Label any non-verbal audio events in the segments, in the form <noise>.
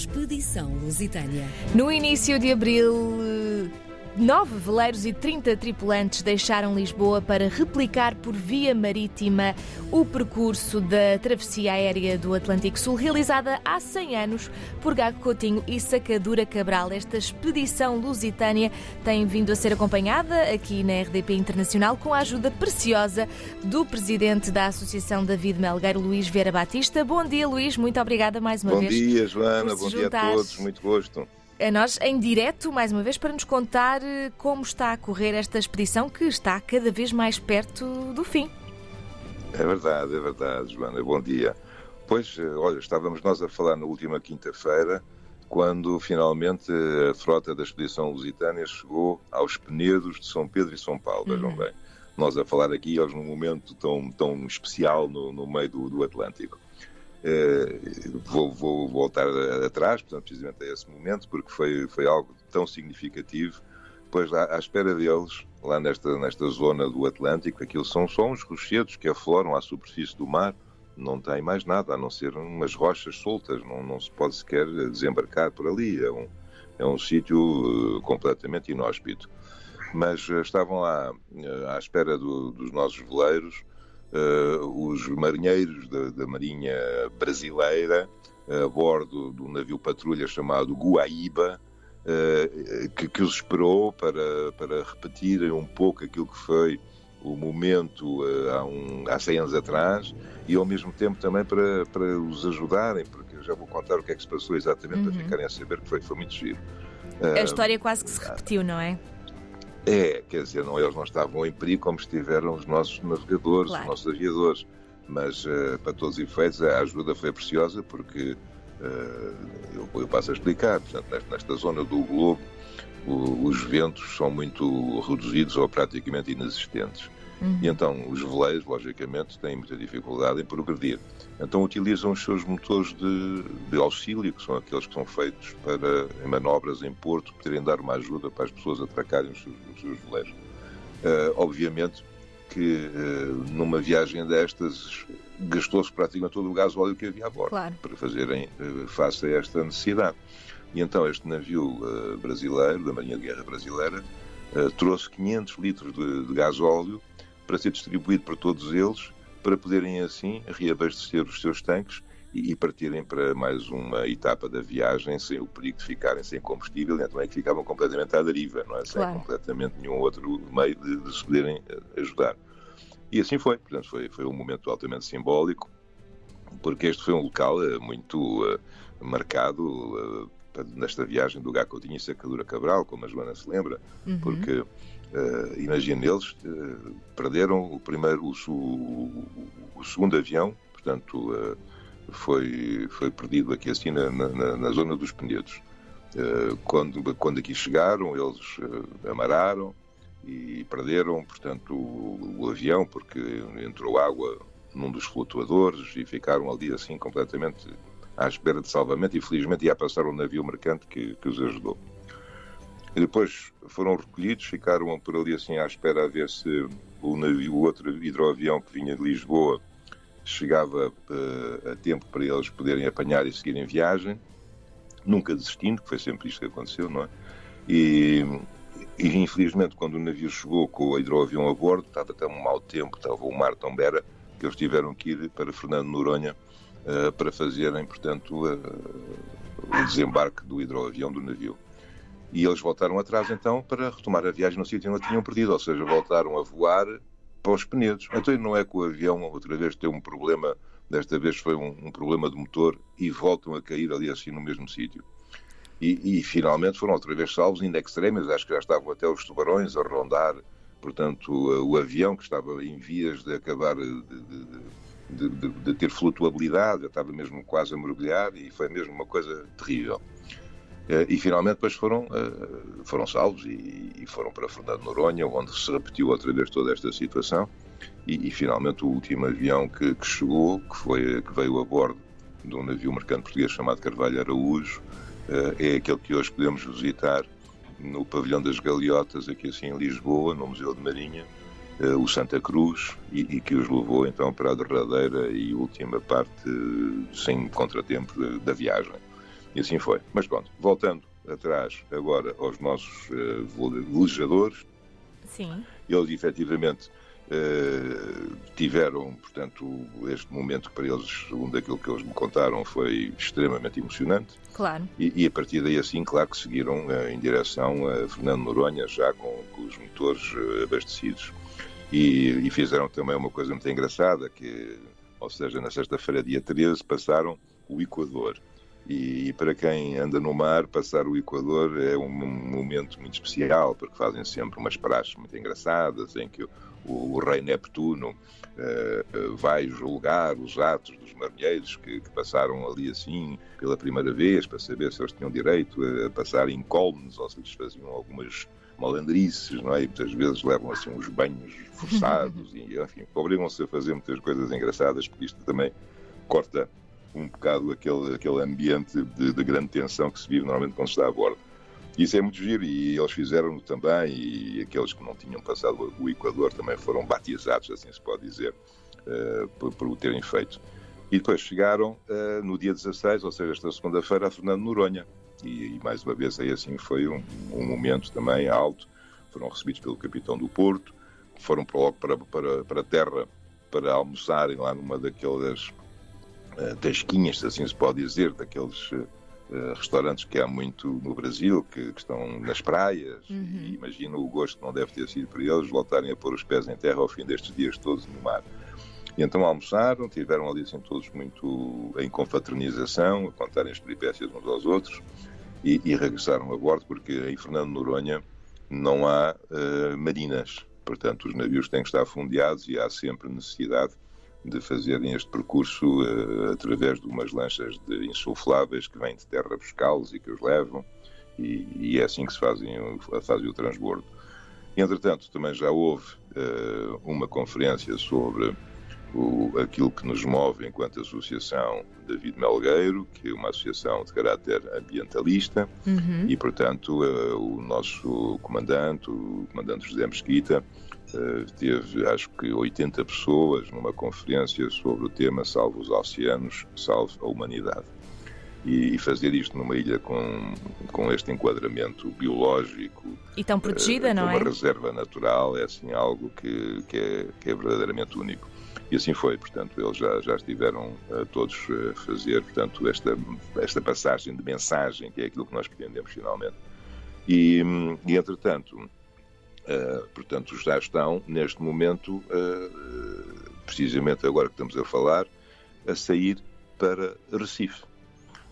Expedição Lusitânia. No início de abril, Nove veleiros e 30 tripulantes deixaram Lisboa para replicar por via marítima o percurso da travessia aérea do Atlântico Sul, realizada há 100 anos por Gago Coutinho e Sacadura Cabral. Esta expedição lusitânia tem vindo a ser acompanhada aqui na RDP Internacional com a ajuda preciosa do presidente da Associação David Melgueiro, Luís Vieira Batista. Bom dia, Luís. Muito obrigada mais uma Bom vez. Bom dia, Joana. Bom dia a todos. Muito gosto a nós em direto, mais uma vez, para nos contar eh, como está a correr esta expedição que está cada vez mais perto do fim. É verdade, é verdade, Joana. Bom dia. Pois, eh, olha, estávamos nós a falar na última quinta-feira, quando finalmente a frota da expedição lusitânia chegou aos Penedos de São Pedro e São Paulo, vejam uhum. bem. Nós a falar aqui, hoje num momento tão, tão especial no, no meio do, do Atlântico. Eh, vou, vou, voltar atrás, portanto, precisamente a esse momento, porque foi, foi algo tão significativo. Pois à, à espera deles, lá nesta, nesta zona do Atlântico, aquilo são só uns rochedos que afloram à superfície do mar, não tem mais nada a não ser umas rochas soltas, não, não se pode sequer desembarcar por ali. É um, é um sítio uh, completamente inóspito. Mas uh, estavam lá à espera do, dos nossos veleiros os marinheiros da, da Marinha Brasileira a bordo do navio patrulha chamado Guaíba, uh, que, que, os esperou para, para repetirem um pouco aquilo que foi o momento uh, há, um, há 100 anos atrás e ao mesmo tempo também para, para os ajudarem, porque eu já vou contar o que é que se passou exatamente uhum. para ficarem a saber que foi, foi muito giro. A história quase que se repetiu, não é? É, quer dizer, não, eles não estavam em perigo como estiveram os nossos navegadores, claro. os nossos aviadores. Mas, uh, para todos os efeitos, a ajuda foi preciosa porque, uh, eu, eu, passo a explicar, portanto, nesta, nesta zona do globo, o, os ventos são muito reduzidos ou praticamente inexistentes. Uhum. E então os veleiros, logicamente, têm muita dificuldade em progredir. Então utilizam os seus motores de, de, auxílio, que são aqueles que são feitos para, em manobras em porto, poderem dar uma ajuda para as pessoas atracarem os seus, os seus veleiros. Uh, obviamente que uh, numa viagem destas gastou-se praticamente todo o gás óleo que havia a bordo claro. para fazerem uh, face a esta necessidade. E então este navio brasileiro, da Marinha de Guerra Brasileira, trouxe 500 litros de, de gás óleo para ser distribuído para todos eles, para poderem assim reabastecer os seus tanques e, partirem para mais uma etapa da viagem sem o perigo de ficarem sem combustível, então é que ficavam completamente à deriva, não é? Sem claro. completamente nenhum outro meio de, de, se poderem eh, ajudar. E assim foi, portanto, foi, foi um momento altamente simbólico, porque este foi um local uh, muito uh, marcado uh, nesta viagem do Gacotinho e Sacadura Cabral, como a Joana se lembra, uhum. porque Uh, eles uh, perderam o primeiro, o, o, o segundo avião, portanto, uh, foi, foi perdido aqui assim na, na, na zona dos Penedos. quando, quando aqui chegaram, eles amararam e perderam, portanto, o, o, avião, porque entrou água num dos flutuadores e ficaram ali assim completamente à espera de salvamento e felizmente ia passar um navio mercante que, que os ajudou. E depois foram recolhidos, ficaram por ali assim à espera a ver se o navio, o outro hidroavião que vinha de Lisboa chegava uh, a tempo para eles poderem apanhar e seguir em viagem, nunca desistindo, que foi sempre isto que aconteceu, não é? E, e infelizmente quando o navio chegou com o hidroavião a bordo, estava um mau tempo, estava o mar tão bera, que eles tiveram que ir para Fernando Noronha uh, para fazerem, portanto, uh, o desembarque do hidroavião do navio. E eles voltaram atrás então para retomar a viagem no sítio onde tinham perdido, ou seja, voltaram a voar para os Penedos. Então não é que o avião outra vez tem um problema, desta vez foi um, um problema de motor e voltam a cair ali assim no mesmo sítio. E, e, finalmente foram outra vez salvos, ainda extremas, acho que já estavam até os tubarões a rondar, portanto, o, o avião que estava em vias de acabar de, de, de, de ter flutuabilidade, estava mesmo quase a mergulhar e foi mesmo uma coisa terrível. Eh, e finalmente depois foram, eh, foram salvos e, foram para Fernando Noronha, onde se repetiu outra vez toda esta situação. E, e finalmente o último avião que, que, chegou, que, foi, que veio a bordo de um navio mercante português chamado Carvalho Araújo, eh, é aquele que hoje podemos visitar no pavilhão das Galeotas, aqui assim em Lisboa, no Museu de Marinha, o Santa Cruz, e, e, que os levou então para a derradeira e última parte, sem contratempo, da viagem. E assim foi. Mas pronto, voltando atrás agora aos nossos uh, velejadores. Sim. Eles efetivamente uh, tiveram, portanto, este momento que para eles, segundo aquilo que eles me contaram, foi extremamente emocionante. Claro. E, e a partir daí, assim, claro que seguiram uh, em direção a Fernando Noronha, já com, com os motores abastecidos. E, e, fizeram também uma coisa muito engraçada, que, ou seja, na sexta-feira, dia 13, passaram o Equador. E, para quem anda no mar, passar o Equador é um, momento muito especial, porque fazem sempre umas praxes muito engraçadas em que o, o, rei Neptuno uh, vai julgar os atos dos marinheiros que, que, passaram ali assim pela primeira vez, para saber se eles tinham direito a passar incólumes ou se lhes faziam algumas malandrices, não é? E muitas vezes levam assim uns banhos forçados <laughs> e, enfim, obrigam-se a fazer muitas coisas engraçadas, porque isto também corta um bocado aquele, aquele ambiente de, de, grande tensão que se vive normalmente quando se está a bordo. Isso é muito giro e eles fizeram também e aqueles que não tinham passado o Equador também foram batizados, assim se pode dizer, uh, por, por o terem feito. E depois chegaram uh, no dia 16, ou seja, esta segunda-feira, a Fernando Noronha. E, e, mais uma vez aí assim foi um, um, momento também alto. Foram recebidos pelo capitão do Porto, foram logo para, para, para a terra para almoçarem lá numa daquelas tasquinhas, se assim se pode dizer, daqueles uh, restaurantes que há muito no Brasil, que, que estão nas praias. Uhum. E imagino o gosto que não deve ter sido para eles voltarem a pôr os pés em terra ao fim destes dias todos no mar. E então almoçaram, tiveram ali assim todos muito em confraternização, a contarem as peripécias uns aos outros e, e regressaram a bordo porque em Fernando Noronha não há uh, marinas. Portanto, os navios têm que estar fundeados e há sempre necessidade de fazerem este percurso uh, através de umas lanchas de insufláveis que vêm de terra buscá-los e que os levam, e, e, é assim que se fazem, fazem o transbordo. Entretanto, também já houve uh, uma conferência sobre o, aquilo que nos move enquanto associação David Melgueiro, que é uma associação de caráter ambientalista, uhum. e, portanto, uh, o nosso comandante, o comandante José Mesquita, teve, acho que, 80 pessoas numa conferência sobre o tema Salve os Oceanos, Salve a Humanidade. E, e fazer isto numa ilha com, com este enquadramento biológico. E tão protegida, uh, não uma é? Uma reserva natural é assim algo que, que, é, que é verdadeiramente único. E assim foi, portanto, eles já, já estiveram uh, todos a fazer, portanto, esta, esta passagem de mensagem, que é aquilo que nós pretendemos finalmente. E, e entretanto, uh, portanto, já estão, neste momento, uh, precisamente agora que estamos a falar, a sair para Recife.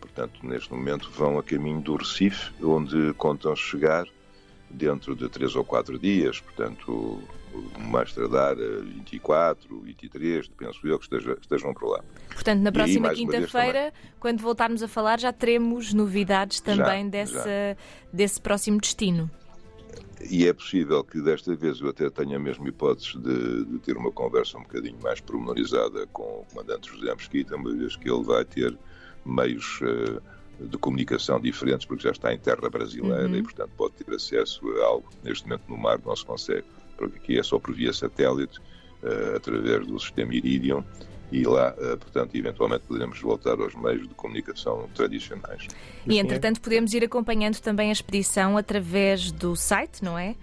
Portanto, neste momento vão a caminho do Recife, onde contam chegar dentro de três ou quatro dias, portanto, mais tardar 24, 23, penso eu, que esteja, estejam por lá. Portanto, na próxima quinta-feira, quando voltarmos a falar, já teremos novidades também já, desse, já. desse próximo destino. E é possível que desta vez eu até tenha mesmo hipóteses de, de, ter uma conversa um bocadinho mais pormenorizada com o comandante José Mesquita, uma vez que ele vai ter meios uh, de comunicação diferentes, porque já está em terra brasileira uhum. e, portanto, pode ter acesso a algo que neste momento no mar não se consegue porque aqui é só por via satélite, uh, através do sistema Iridium, e lá, uh, portanto, eventualmente poderemos voltar aos meios de comunicação tradicionais. E, entretanto, podemos ir acompanhando também a expedição através do site, não é?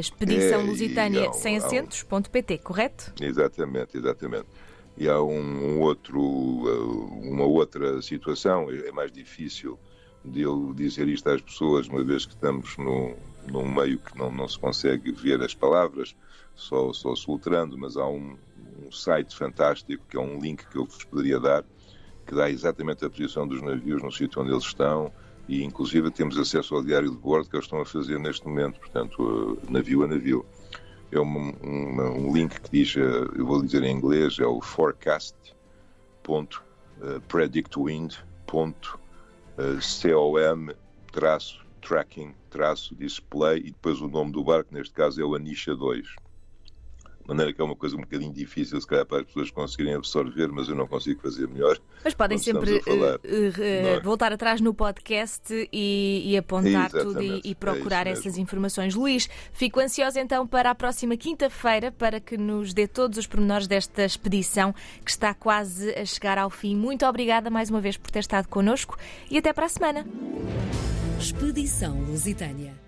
expedição Lusitânia sem acentos.pt, correto? Exatamente, exatamente. E há um, um outro, uh, uma outra situação, é, é mais difícil de eu dizer isto às pessoas, uma vez que estamos no, num meio que não, não se consegue ver as palavras, só, só soltrando, mas há um, um site fantástico que é um link que eu vos poderia dar, que dá exatamente a posição dos navios no sítio onde eles estão e inclusive temos acesso ao diário de bordo que eles estão a fazer neste momento, portanto, navio a navio. É um, um, um link que diz, eh, eu vou dizer em inglês, é o forecast.predictwind.com traço tracking, traço display e depois o nome do barco, neste caso é o Anisha 2. De maneira que é uma coisa um bocadinho difícil, se calhar, para as pessoas conseguirem absorver, mas eu não consigo fazer melhor. Mas podem sempre falar, uh, uh, é? voltar atrás no podcast e, e apontar tudo e, e procurar é essas informações. Luís, fico ansiosa então para a próxima quinta-feira para que nos dê todos os pormenores desta expedição que está quase a chegar ao fim. Muito obrigada mais uma vez por ter estado connosco e até para a semana. Expedição Lusitânia.